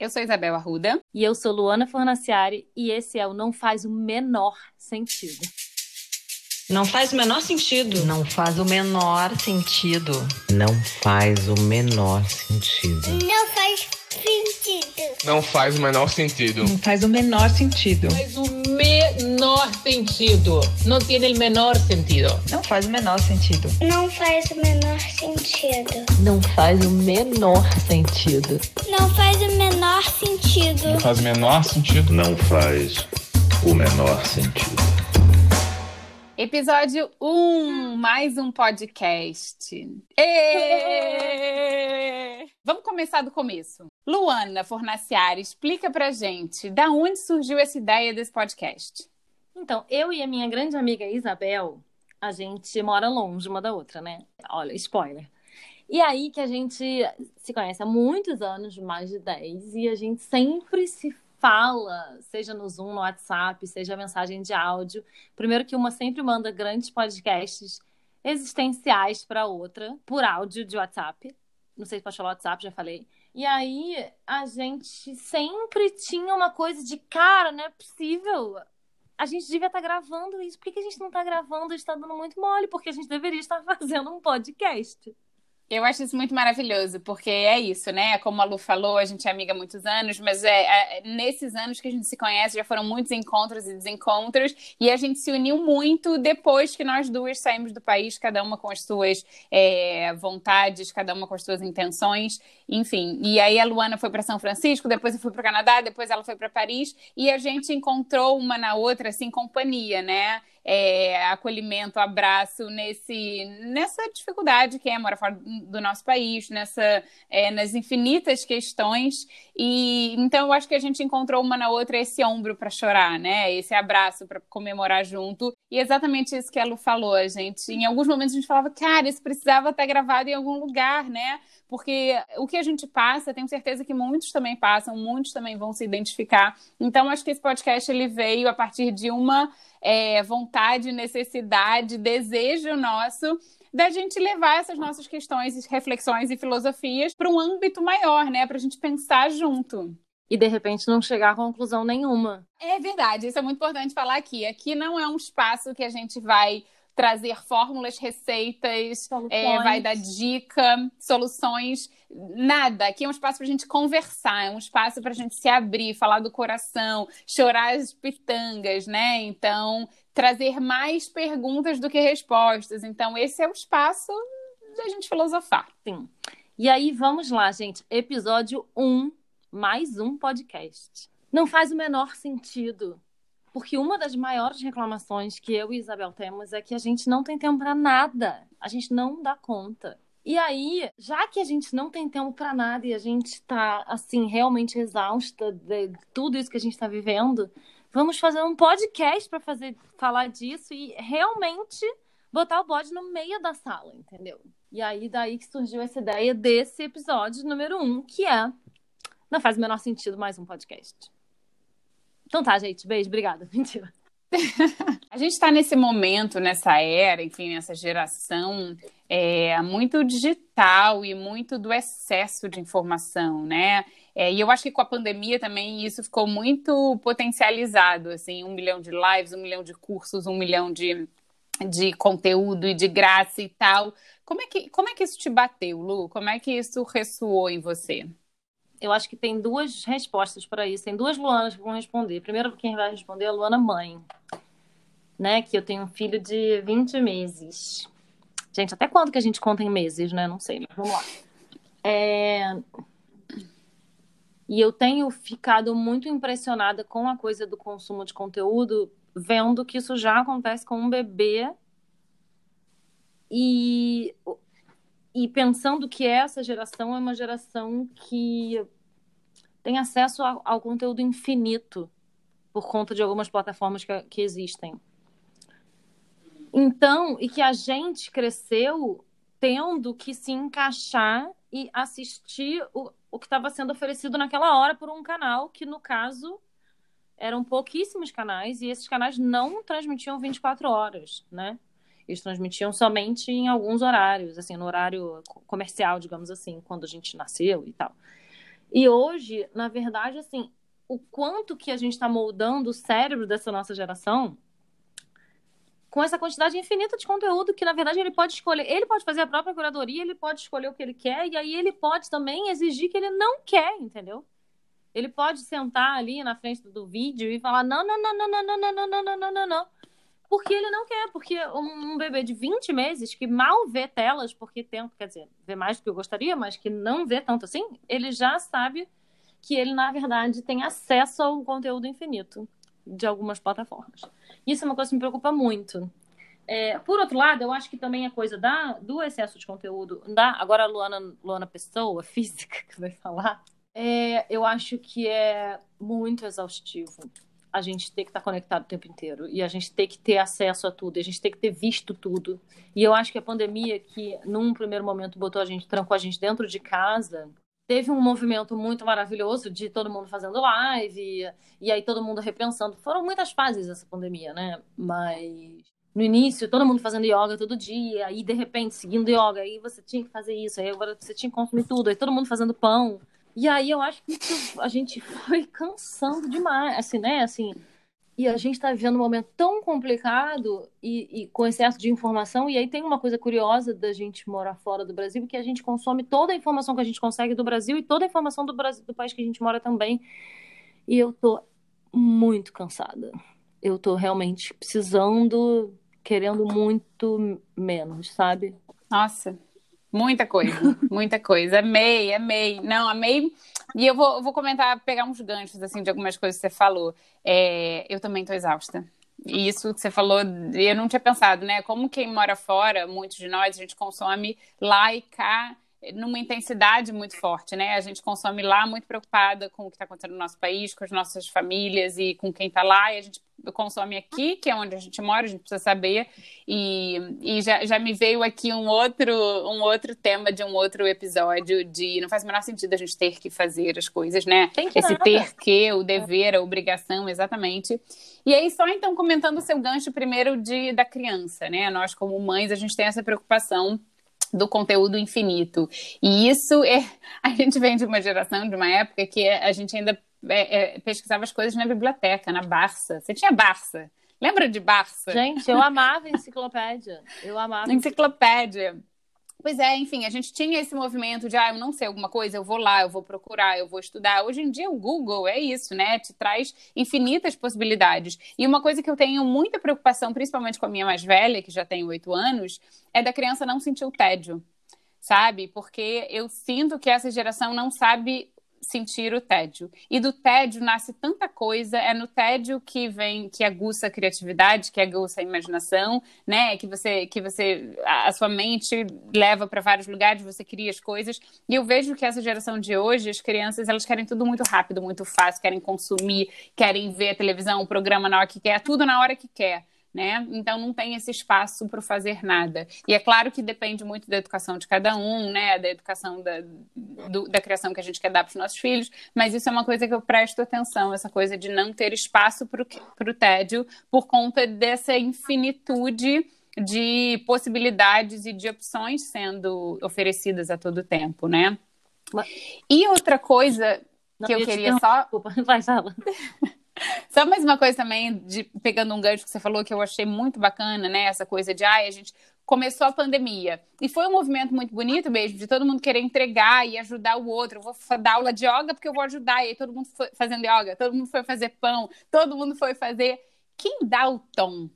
Eu sou Isabel Arruda. E eu sou Luana Fornaciari. E esse é o Não Faz o Menor Sentido. Não faz o menor sentido. Não faz o menor sentido. Não faz o menor sentido. Não faz sentido. Não faz o menor sentido. Não faz o menor sentido. Faz o menor sentido. Não tem o menor sentido. Não faz o menor sentido. Não faz o menor sentido. Não faz o menor sentido. Não faz o menor sentido. Não faz o menor sentido. Não faz o menor sentido. Episódio 1, um, mais um podcast. Êêêê! Vamos começar do começo. Luana Fornaciari, explica pra gente da onde surgiu essa ideia desse podcast. Então, eu e a minha grande amiga Isabel, a gente mora longe uma da outra, né? Olha, spoiler. E aí que a gente se conhece há muitos anos, mais de 10, e a gente sempre se fala, seja no Zoom, no WhatsApp, seja mensagem de áudio. Primeiro que uma sempre manda grandes podcasts existenciais para outra, por áudio de WhatsApp. Não sei se pode falar WhatsApp, já falei. E aí a gente sempre tinha uma coisa de, cara, não é possível. A gente devia estar tá gravando isso. Por que, a gente não está gravando? Está dando muito mole, porque a gente deveria estar fazendo um podcast. Eu acho isso muito maravilhoso, porque é isso, né? Como a Lu falou, a gente é amiga há muitos anos, mas é, é, nesses anos que a gente se conhece já foram muitos encontros e desencontros, e a gente se uniu muito depois que nós duas saímos do país, cada uma com as suas é, vontades, cada uma com as suas intenções, enfim. E aí a Luana foi para São Francisco, depois eu fui para o Canadá, depois ela foi para Paris, e a gente encontrou uma na outra, assim, companhia, né? É, acolhimento, abraço nesse, nessa dificuldade que é morar fora do nosso país, nessa, é, nas infinitas questões. E então eu acho que a gente encontrou uma na outra esse ombro para chorar, né? Esse abraço para comemorar junto. E exatamente isso que a Lu falou, gente. Em alguns momentos a gente falava, cara, isso precisava estar gravado em algum lugar, né? Porque o que a gente passa, tenho certeza que muitos também passam, muitos também vão se identificar. Então, acho que esse podcast ele veio a partir de uma é, vontade, necessidade, desejo nosso da gente levar essas nossas questões, reflexões e filosofias para um âmbito maior, né? Para a gente pensar junto. E de repente não chegar a conclusão nenhuma. É verdade, isso é muito importante falar aqui. Aqui não é um espaço que a gente vai trazer fórmulas, receitas, é, vai dar dica, soluções, nada. Aqui é um espaço para a gente conversar, é um espaço para a gente se abrir, falar do coração, chorar as pitangas, né? Então, trazer mais perguntas do que respostas. Então, esse é o espaço da gente filosofar. Sim. E aí, vamos lá, gente. Episódio 1, mais um podcast. Não faz o menor sentido porque uma das maiores reclamações que eu e Isabel temos é que a gente não tem tempo para nada. A gente não dá conta. E aí, já que a gente não tem tempo para nada e a gente está assim realmente exausta de tudo isso que a gente está vivendo, vamos fazer um podcast para fazer falar disso e realmente botar o bode no meio da sala, entendeu? E aí daí que surgiu essa ideia desse episódio número um, que é não faz o menor sentido mais um podcast. Então tá, gente. Beijo, obrigada. Mentira. a gente está nesse momento, nessa era, enfim, nessa geração é, muito digital e muito do excesso de informação, né? É, e eu acho que com a pandemia também isso ficou muito potencializado, assim, um milhão de lives, um milhão de cursos, um milhão de, de conteúdo e de graça e tal. Como é, que, como é que isso te bateu, Lu? Como é que isso ressoou em você? Eu acho que tem duas respostas para isso. Tem duas Luanas que vão responder. Primeiro, quem vai responder é a Luana mãe, né? Que eu tenho um filho de 20 meses. Gente, até quando que a gente conta em meses, né? Não sei, mas vamos lá. É... E eu tenho ficado muito impressionada com a coisa do consumo de conteúdo, vendo que isso já acontece com um bebê. E e pensando que essa geração é uma geração que tem acesso ao, ao conteúdo infinito por conta de algumas plataformas que, que existem. Então, e que a gente cresceu tendo que se encaixar e assistir o, o que estava sendo oferecido naquela hora por um canal que, no caso, eram pouquíssimos canais e esses canais não transmitiam 24 horas, né? Eles transmitiam somente em alguns horários, assim, no horário comercial, digamos assim, quando a gente nasceu e tal. E hoje, na verdade, assim, o quanto que a gente está moldando o cérebro dessa nossa geração com essa quantidade infinita de conteúdo que, na verdade, ele pode escolher. Ele pode fazer a própria curadoria, ele pode escolher o que ele quer, e aí ele pode também exigir que ele não quer, entendeu? Ele pode sentar ali na frente do vídeo e falar: não, não, não, não, não, não, não, não, não, não, não, não. Porque ele não quer, porque um bebê de 20 meses que mal vê telas, porque tem, quer dizer, vê mais do que eu gostaria, mas que não vê tanto assim, ele já sabe que ele, na verdade, tem acesso ao conteúdo infinito de algumas plataformas. Isso é uma coisa que me preocupa muito. É, por outro lado, eu acho que também a coisa da, do excesso de conteúdo, da, agora a Luana, Luana Pessoa, física, que vai falar, é, eu acho que é muito exaustivo a gente ter que estar conectado o tempo inteiro e a gente ter que ter acesso a tudo, a gente ter que ter visto tudo. E eu acho que a pandemia, que num primeiro momento botou a gente, trancou a gente dentro de casa, teve um movimento muito maravilhoso de todo mundo fazendo live, e, e aí todo mundo repensando. Foram muitas fases essa pandemia, né? Mas no início, todo mundo fazendo yoga todo dia, aí de repente seguindo yoga, aí você tinha que fazer isso, aí agora você tinha que consumir tudo, aí todo mundo fazendo pão. E aí eu acho que a gente foi cansando demais, assim, né? Assim, e a gente está vivendo um momento tão complicado e, e, com excesso de informação. E aí tem uma coisa curiosa da gente morar fora do Brasil, que a gente consome toda a informação que a gente consegue do Brasil e toda a informação do, Brasil, do país que a gente mora também. E eu tô muito cansada. Eu tô realmente precisando, querendo muito menos, sabe? Nossa, muita coisa, muita coisa. Amei, amei. Não, amei e eu vou, vou comentar, pegar uns ganchos assim de algumas coisas que você falou. É, eu também estou exausta. E isso que você falou, eu não tinha pensado, né? Como quem mora fora, muitos de nós, a gente consome lá e cá numa intensidade muito forte, né? A gente consome lá muito preocupada com o que está acontecendo no nosso país, com as nossas famílias e com quem está lá, e a gente consome aqui, que é onde a gente mora, a gente precisa saber. E, e já, já me veio aqui um outro, um outro tema de um outro episódio de não faz o menor sentido a gente ter que fazer as coisas, né? Tem que Esse nada. ter que, o dever, a obrigação, exatamente. E aí, só então comentando o seu gancho primeiro de, da criança, né? Nós, como mães, a gente tem essa preocupação do conteúdo infinito. E isso é. A gente vem de uma geração, de uma época que a gente ainda é, é, pesquisava as coisas na biblioteca, na Barça. Você tinha Barça? Lembra de Barça? Gente, eu amava enciclopédia. Eu amava. Enciclopédia. Pois é, enfim, a gente tinha esse movimento de, ah, eu não sei alguma coisa, eu vou lá, eu vou procurar, eu vou estudar. Hoje em dia o Google é isso, né? Te traz infinitas possibilidades. E uma coisa que eu tenho muita preocupação, principalmente com a minha mais velha, que já tem oito anos, é da criança não sentir o tédio, sabe? Porque eu sinto que essa geração não sabe sentir o tédio. E do tédio nasce tanta coisa, é no tédio que vem, que aguça a criatividade, que aguça a imaginação, né? Que você, que você, a sua mente leva para vários lugares, você cria as coisas. E eu vejo que essa geração de hoje, as crianças, elas querem tudo muito rápido, muito fácil, querem consumir, querem ver a televisão, o programa na hora que quer, tudo na hora que quer né? Então não tem esse espaço para fazer nada. E é claro que depende muito da educação de cada um, né? Da educação da, do, da criação que a gente quer dar para os nossos filhos, mas isso é uma coisa que eu presto atenção, essa coisa de não ter espaço para o tédio por conta dessa infinitude de possibilidades e de opções sendo oferecidas a todo tempo, né? E outra coisa que eu queria só. Desculpa, vai, fala. Só mais uma coisa também, de, pegando um gancho que você falou, que eu achei muito bacana, né? Essa coisa de, ai, a gente começou a pandemia. E foi um movimento muito bonito mesmo, de todo mundo querer entregar e ajudar o outro. Eu vou dar aula de yoga porque eu vou ajudar. E aí todo mundo foi fazendo yoga, todo mundo foi fazer pão, todo mundo foi fazer. Quem dá o tom,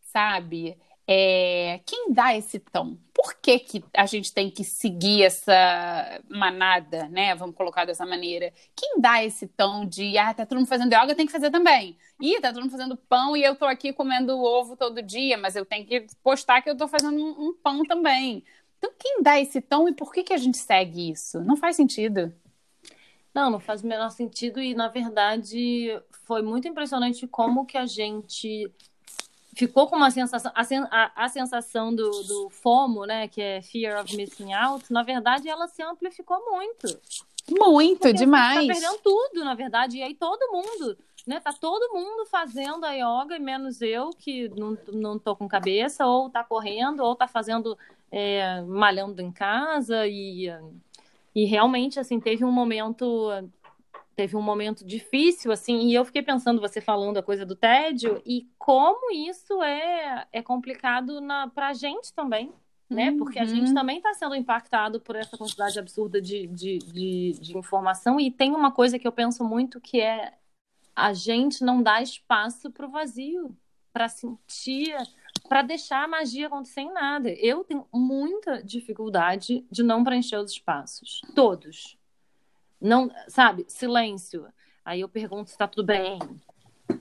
sabe? É, quem dá esse tom? Por que, que a gente tem que seguir essa manada, né? Vamos colocar dessa maneira. Quem dá esse tom de, ah, tá todo mundo fazendo yoga, tem que fazer também. Ih, tá todo mundo fazendo pão e eu tô aqui comendo ovo todo dia, mas eu tenho que postar que eu tô fazendo um, um pão também. Então, quem dá esse tom e por que, que a gente segue isso? Não faz sentido. Não, não faz o menor sentido e, na verdade, foi muito impressionante como que a gente ficou com uma sensação, a, a, a sensação do, do FOMO, né, que é Fear of Missing Out, na verdade, ela se amplificou muito. Muito, Porque demais. Tá perdendo tudo, na verdade, e aí todo mundo, né, tá todo mundo fazendo a yoga, menos eu, que não, não tô com cabeça, ou tá correndo, ou tá fazendo, é, malhando em casa, e, e realmente, assim, teve um momento teve um momento difícil, assim, e eu fiquei pensando, você falando a coisa do tédio, e como isso é, é complicado na, pra gente também, né? Porque a gente uhum. também está sendo impactado por essa quantidade absurda de, de, de, de informação, e tem uma coisa que eu penso muito que é a gente não dá espaço para o vazio, para sentir, para deixar a magia acontecer em nada. Eu tenho muita dificuldade de não preencher os espaços, todos. Não, sabe, silêncio. Aí eu pergunto se tá tudo bem.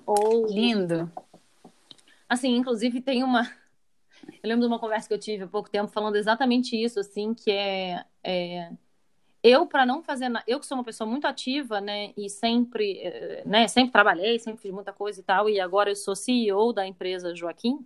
Ou lindo. Assim, inclusive tem uma eu lembro de uma conversa que eu tive há pouco tempo falando exatamente isso, assim, que é, é eu para não fazer nada, eu que sou uma pessoa muito ativa, né, e sempre, eh, né, sempre trabalhei, sempre fiz muita coisa e tal, e agora eu sou CEO da empresa Joaquim,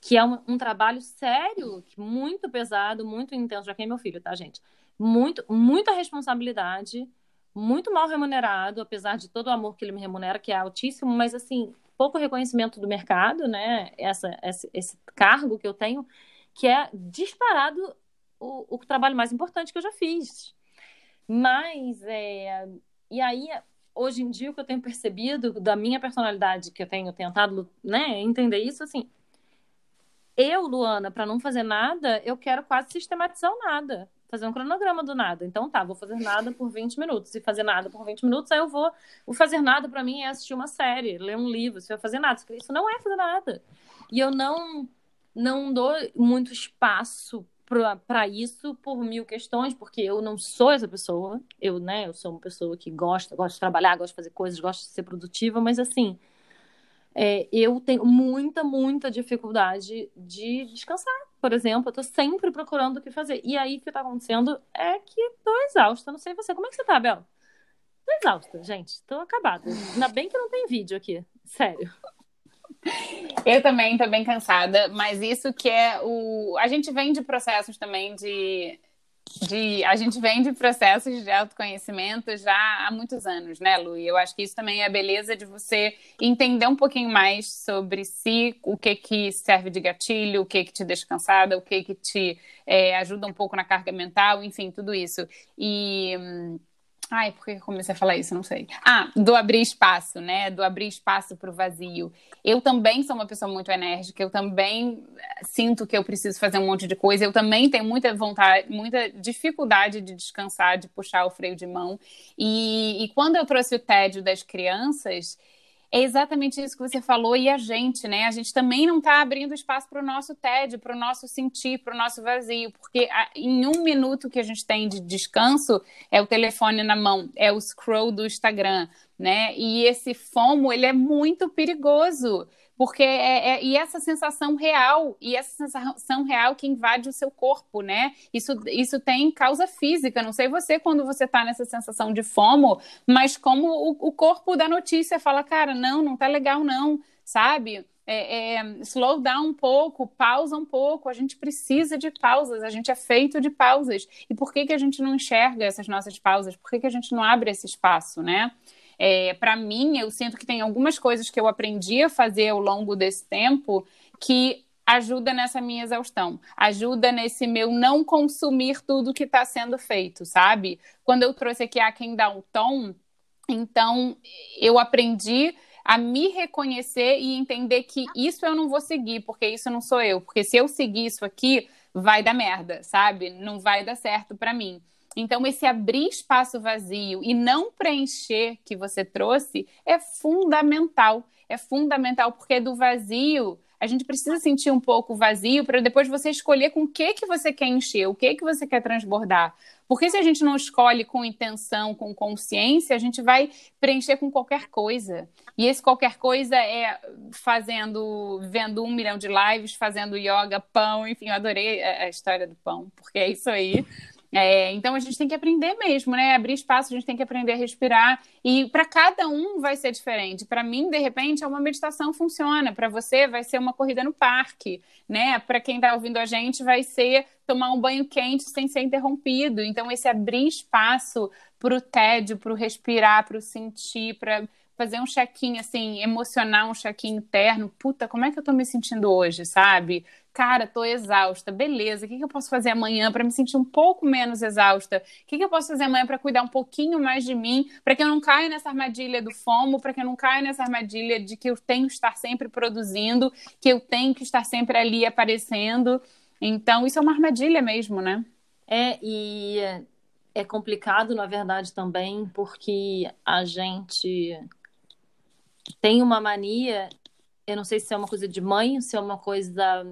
que é um, um trabalho sério, muito pesado, muito intenso. Joaquim é meu filho, tá, gente? Muito, muita responsabilidade, muito mal remunerado, apesar de todo o amor que ele me remunera, que é altíssimo, mas assim, pouco reconhecimento do mercado, né? Essa, esse, esse cargo que eu tenho, que é disparado o, o trabalho mais importante que eu já fiz. Mas, é, e aí, hoje em dia, o que eu tenho percebido da minha personalidade, que eu tenho tentado né, entender isso, assim, eu, Luana, para não fazer nada, eu quero quase sistematizar nada fazer um cronograma do nada. Então tá, vou fazer nada por 20 minutos. Se fazer nada por 20 minutos, aí eu vou. O fazer nada para mim é assistir uma série, ler um livro. Se eu fazer nada, isso não é fazer nada. E eu não não dou muito espaço para isso por mil questões, porque eu não sou essa pessoa. Eu, né, eu sou uma pessoa que gosta, gosta de trabalhar, gosta de fazer coisas, gosta de ser produtiva, mas assim, é, eu tenho muita, muita dificuldade de descansar por exemplo, eu tô sempre procurando o que fazer. E aí, o que tá acontecendo é que tô exausta. Não sei você. Como é que você tá, Bel? Tô exausta, gente. Tô acabada. Ainda bem que não tem vídeo aqui. Sério. Eu também tô bem cansada, mas isso que é o. A gente vem de processos também de de a gente vem de processos de autoconhecimento já há muitos anos, né, Lu? E eu acho que isso também é a beleza de você entender um pouquinho mais sobre si, o que que serve de gatilho, o que que te deixa cansada, o que que te é, ajuda um pouco na carga mental, enfim, tudo isso. E hum, Ai, por que eu comecei a falar isso? Não sei. Ah, do abrir espaço, né? Do abrir espaço para o vazio. Eu também sou uma pessoa muito enérgica, eu também sinto que eu preciso fazer um monte de coisa, eu também tenho muita vontade, muita dificuldade de descansar, de puxar o freio de mão. E, e quando eu trouxe o tédio das crianças, é exatamente isso que você falou e a gente, né? A gente também não está abrindo espaço para o nosso tédio, para o nosso sentir, para o nosso vazio, porque em um minuto que a gente tem de descanso é o telefone na mão, é o scroll do Instagram, né? E esse fomo ele é muito perigoso porque é, é, e essa sensação real e essa sensação real que invade o seu corpo, né? Isso, isso tem causa física. Não sei você quando você tá nessa sensação de fomo, mas como o, o corpo da notícia fala, cara, não, não tá legal não, sabe? É, é, slow down um pouco, pausa um pouco. A gente precisa de pausas, a gente é feito de pausas. E por que, que a gente não enxerga essas nossas pausas? Por que, que a gente não abre esse espaço, né? É, para mim, eu sinto que tem algumas coisas que eu aprendi a fazer ao longo desse tempo que ajuda nessa minha exaustão, ajuda nesse meu não consumir tudo que está sendo feito, sabe? Quando eu trouxe aqui a quem dá um tom, então eu aprendi a me reconhecer e entender que isso eu não vou seguir, porque isso não sou eu, porque se eu seguir isso aqui, vai dar merda, sabe? Não vai dar certo para mim. Então, esse abrir espaço vazio e não preencher que você trouxe é fundamental. É fundamental, porque do vazio a gente precisa sentir um pouco vazio para depois você escolher com o que que você quer encher, o que que você quer transbordar. Porque se a gente não escolhe com intenção, com consciência, a gente vai preencher com qualquer coisa. E esse qualquer coisa é fazendo, vendo um milhão de lives, fazendo yoga, pão, enfim, eu adorei a história do pão, porque é isso aí. É, então a gente tem que aprender mesmo, né? Abrir espaço, a gente tem que aprender a respirar. E para cada um vai ser diferente. Para mim, de repente, é uma meditação funciona. Para você, vai ser uma corrida no parque, né? Para quem está ouvindo a gente, vai ser tomar um banho quente sem ser interrompido. Então, esse abrir espaço para o tédio, para o respirar, para o sentir, para fazer um check-in assim, emocional, um check-in interno. Puta, como é que eu tô me sentindo hoje, sabe? Cara, tô exausta. Beleza. O que, que eu posso fazer amanhã para me sentir um pouco menos exausta? O que, que eu posso fazer amanhã para cuidar um pouquinho mais de mim, para que eu não caia nessa armadilha do fomo, para que eu não caia nessa armadilha de que eu tenho que estar sempre produzindo, que eu tenho que estar sempre ali aparecendo. Então, isso é uma armadilha mesmo, né? É, e é complicado, na verdade, também, porque a gente tem uma mania, eu não sei se é uma coisa de mãe, se é uma coisa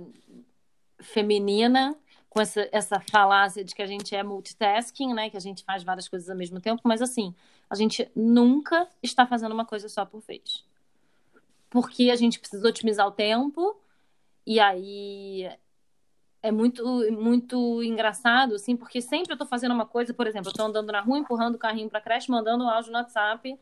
feminina, com essa, essa falácia de que a gente é multitasking, né? Que a gente faz várias coisas ao mesmo tempo, mas assim, a gente nunca está fazendo uma coisa só por vez. Porque a gente precisa otimizar o tempo, e aí é muito, muito engraçado, assim, porque sempre eu tô fazendo uma coisa, por exemplo, eu tô andando na rua, empurrando o carrinho pra creche, mandando um áudio no WhatsApp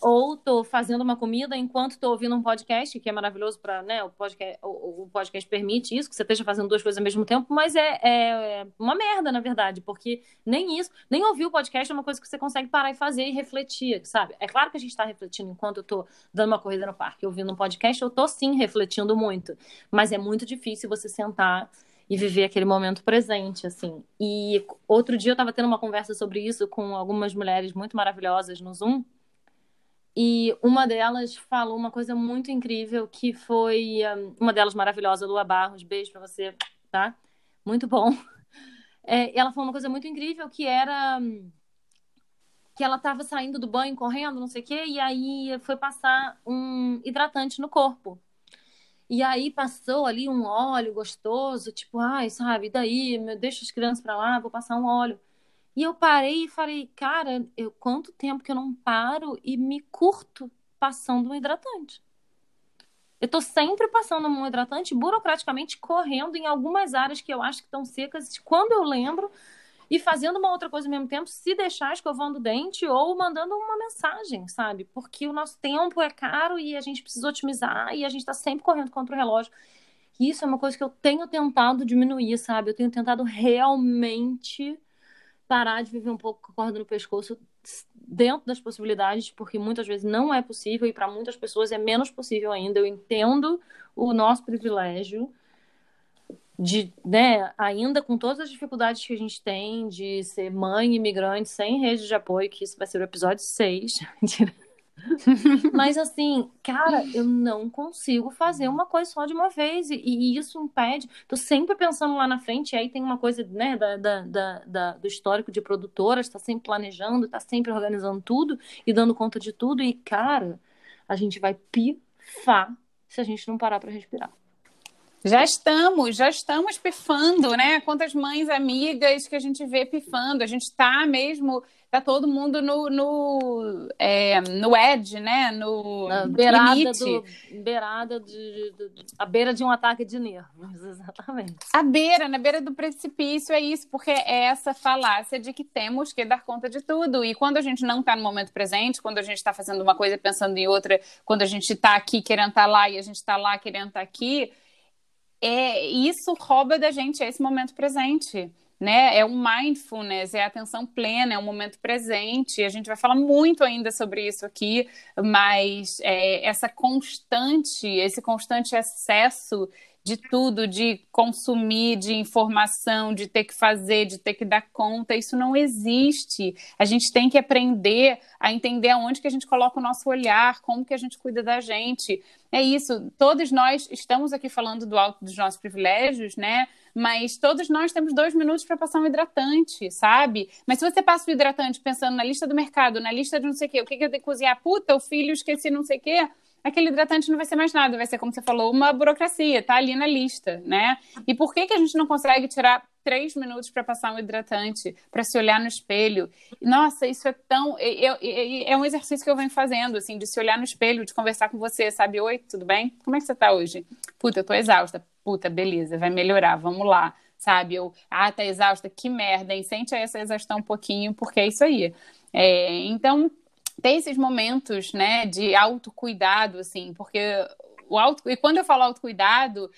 ou tô fazendo uma comida enquanto tô ouvindo um podcast, que é maravilhoso para, né, o podcast, o, o, podcast permite isso, que você esteja fazendo duas coisas ao mesmo tempo, mas é, é, uma merda, na verdade, porque nem isso, nem ouvir o podcast é uma coisa que você consegue parar e fazer e refletir, sabe? É claro que a gente está refletindo enquanto eu tô dando uma corrida no parque, ouvindo um podcast, eu tô sim refletindo muito, mas é muito difícil você sentar e viver aquele momento presente, assim. E outro dia eu estava tendo uma conversa sobre isso com algumas mulheres muito maravilhosas no Zoom, e uma delas falou uma coisa muito incrível, que foi um, uma delas maravilhosa, Lua Barros, beijo pra você, tá? Muito bom. É, ela falou uma coisa muito incrível, que era hum, que ela estava saindo do banho, correndo, não sei o quê, e aí foi passar um hidratante no corpo. E aí passou ali um óleo gostoso, tipo, ai, sabe, daí, deixa as crianças para lá, vou passar um óleo. E eu parei e falei, cara, eu, quanto tempo que eu não paro e me curto passando um hidratante. Eu tô sempre passando um hidratante, burocraticamente correndo em algumas áreas que eu acho que estão secas, quando eu lembro, e fazendo uma outra coisa ao mesmo tempo, se deixar escovando o dente ou mandando uma mensagem, sabe? Porque o nosso tempo é caro e a gente precisa otimizar e a gente tá sempre correndo contra o relógio. E isso é uma coisa que eu tenho tentado diminuir, sabe? Eu tenho tentado realmente parar de viver um pouco com a corda no pescoço dentro das possibilidades, porque muitas vezes não é possível e para muitas pessoas é menos possível ainda. Eu entendo o nosso privilégio de, né, ainda com todas as dificuldades que a gente tem de ser mãe imigrante sem rede de apoio, que isso vai ser o episódio 6. Mas assim, cara, eu não consigo fazer uma coisa só de uma vez. E, e, isso impede. Tô sempre pensando lá na frente, e aí tem uma coisa, né, da, da, da, do histórico de produtora, está sempre planejando, está sempre organizando tudo e dando conta de tudo. E, cara, a gente vai pifar se a gente não parar para respirar. Já estamos, já estamos pifando, né? Quantas mães amigas que a gente vê pifando. A gente está mesmo tá todo mundo no, no, é, no edge, né? No Na beirada limite. Do, beirada de, de, de, a beira de um ataque de nervos, exatamente. A beira, na beira do precipício é isso, porque é essa falácia de que temos que dar conta de tudo. E quando a gente não está no momento presente, quando a gente está fazendo uma coisa pensando em outra, quando a gente está aqui querendo estar tá lá e a gente está lá querendo estar tá aqui, é, isso rouba da gente esse momento presente né? É um mindfulness, é atenção plena, é um momento presente. A gente vai falar muito ainda sobre isso aqui, mas é, essa constante, esse constante excesso de tudo, de consumir, de informação, de ter que fazer, de ter que dar conta, isso não existe. A gente tem que aprender a entender aonde que a gente coloca o nosso olhar, como que a gente cuida da gente. É isso, todos nós estamos aqui falando do alto dos nossos privilégios, né? Mas todos nós temos dois minutos para passar um hidratante, sabe? Mas se você passa o hidratante pensando na lista do mercado, na lista de não sei o quê, o que, que eu tenho que cozinhar? Puta, o filho esqueci não sei o quê aquele hidratante não vai ser mais nada, vai ser, como você falou, uma burocracia, tá ali na lista, né? E por que, que a gente não consegue tirar três minutos para passar um hidratante, para se olhar no espelho? Nossa, isso é tão. É, um exercício que eu venho fazendo, assim, de se olhar no espelho, de conversar com você, sabe? Oi, tudo bem? Como é que você tá hoje? Puta, eu tô exausta. Puta, beleza, vai melhorar, vamos lá sabe? Ou, ah, tá exausta, que merda, hein? Sente essa exaustão um pouquinho, porque é isso aí. É, então, tem esses momentos, né, de autocuidado, assim, porque o auto... E quando eu falo autocuidado,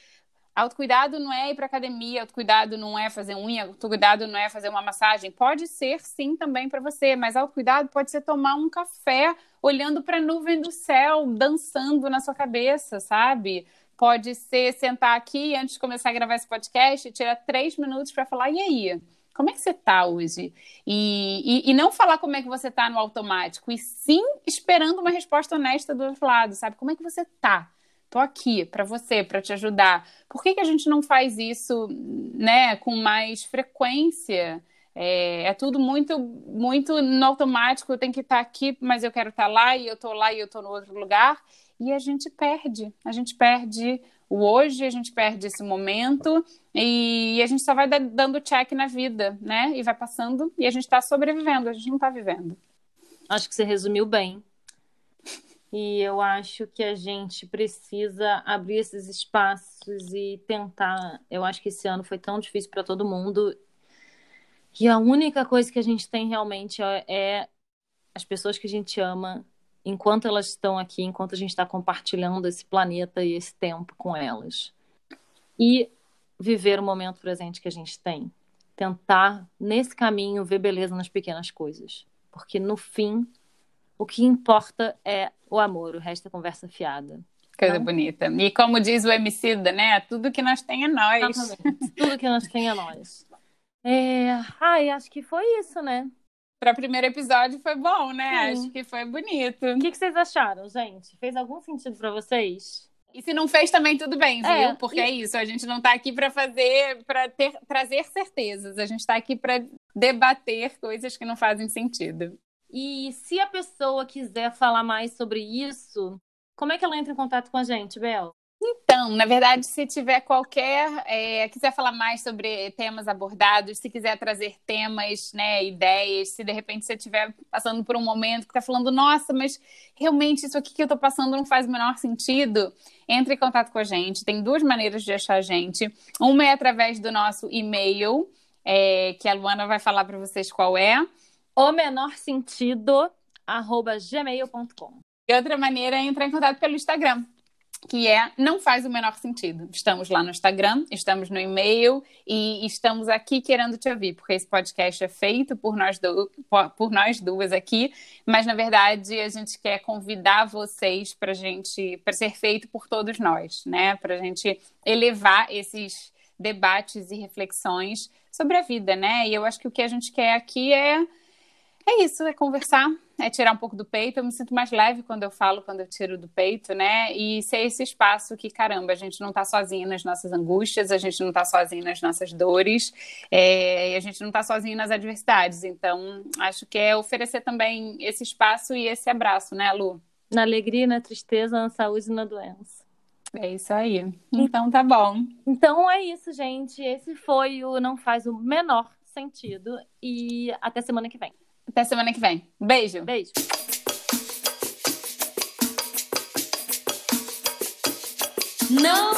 autocuidado não é ir para academia, autocuidado não é fazer unha, autocuidado não é fazer uma massagem. Pode ser, sim, também para você, mas autocuidado pode ser tomar um café olhando para a nuvem do céu, dançando na sua cabeça, sabe? Pode ser sentar aqui antes de começar a gravar esse podcast tirar três minutos para falar, e aí? Como é que você está hoje? E, e, e, não falar como é que você está no automático, e sim esperando uma resposta honesta do outro lado, sabe? Como é que você está? Tô aqui para você, para te ajudar. Por que, que a gente não faz isso, né, com mais frequência? É, é, tudo muito, muito no automático. Eu tenho que estar aqui, mas eu quero estar lá e eu estou lá e eu estou no outro lugar. E a gente perde, a gente perde o hoje, a gente perde esse momento e a gente só vai dando check na vida, né? E vai passando e a gente está sobrevivendo, a gente não está vivendo. Acho que você resumiu bem. E eu acho que a gente precisa abrir esses espaços e tentar. Eu acho que esse ano foi tão difícil para todo mundo. E a única coisa que a gente tem realmente é, é as pessoas que a gente ama enquanto elas estão aqui, enquanto a gente está compartilhando esse planeta e esse tempo com elas. E viver o momento presente que a gente tem. Tentar, nesse caminho, ver beleza nas pequenas coisas. Porque, no fim, o que importa é o amor, o resto é conversa fiada. Coisa então, bonita. E como diz o Emicida, né? Tudo que nós tem é nós. Exatamente. Tudo que nós tem é nós. É... Ai, acho que foi isso, né? para o primeiro episódio foi bom, né? Sim. Acho que foi bonito. O que, que, vocês acharam, gente? Fez algum sentido para vocês? E se não fez também tudo bem, viu? É, Porque e... é isso, a gente não está aqui para fazer, para trazer certezas. A gente está aqui para debater coisas que não fazem sentido. E se a pessoa quiser falar mais sobre isso, como é que ela entra em contato com a gente, Bel? Então, na verdade, se tiver qualquer, é, quiser falar mais sobre temas abordados, se quiser trazer temas, né, ideias, se de repente você estiver passando por um momento que está falando, nossa, mas realmente isso aqui que eu estou passando não faz o menor sentido, entre em contato com a gente. Tem duas maneiras de achar a gente. Uma é através do nosso e-mail, é, que a Luana vai falar para vocês qual é. O menor sentido, arroba gmail.com. E outra maneira é entrar em contato pelo Instagram que é não faz o menor sentido. Estamos lá no Instagram, estamos no e-mail e estamos aqui querendo te ouvir, porque esse podcast é feito por nós, do, por nós duas aqui, mas na verdade a gente quer convidar vocês para gente para ser feito por todos nós, né? Para a gente elevar esses debates e reflexões sobre a vida, né? E eu acho que o que a gente quer aqui é é isso, é conversar, é tirar um pouco do peito. Eu me sinto mais leve quando eu falo, quando eu tiro do peito, né? E ser esse espaço que, caramba, a gente não tá sozinho nas nossas angústias, a gente não tá sozinho nas nossas dores, é, e a gente não tá sozinho nas adversidades. Então, acho que é oferecer também esse espaço e esse abraço, né, Lu? Na alegria, na tristeza, na saúde e na doença. É isso aí. Então tá bom. Então é isso, gente. Esse foi o Não Faz o Menor Sentido. E até semana que vem. Até semana que vem. Beijo. Beijo. Não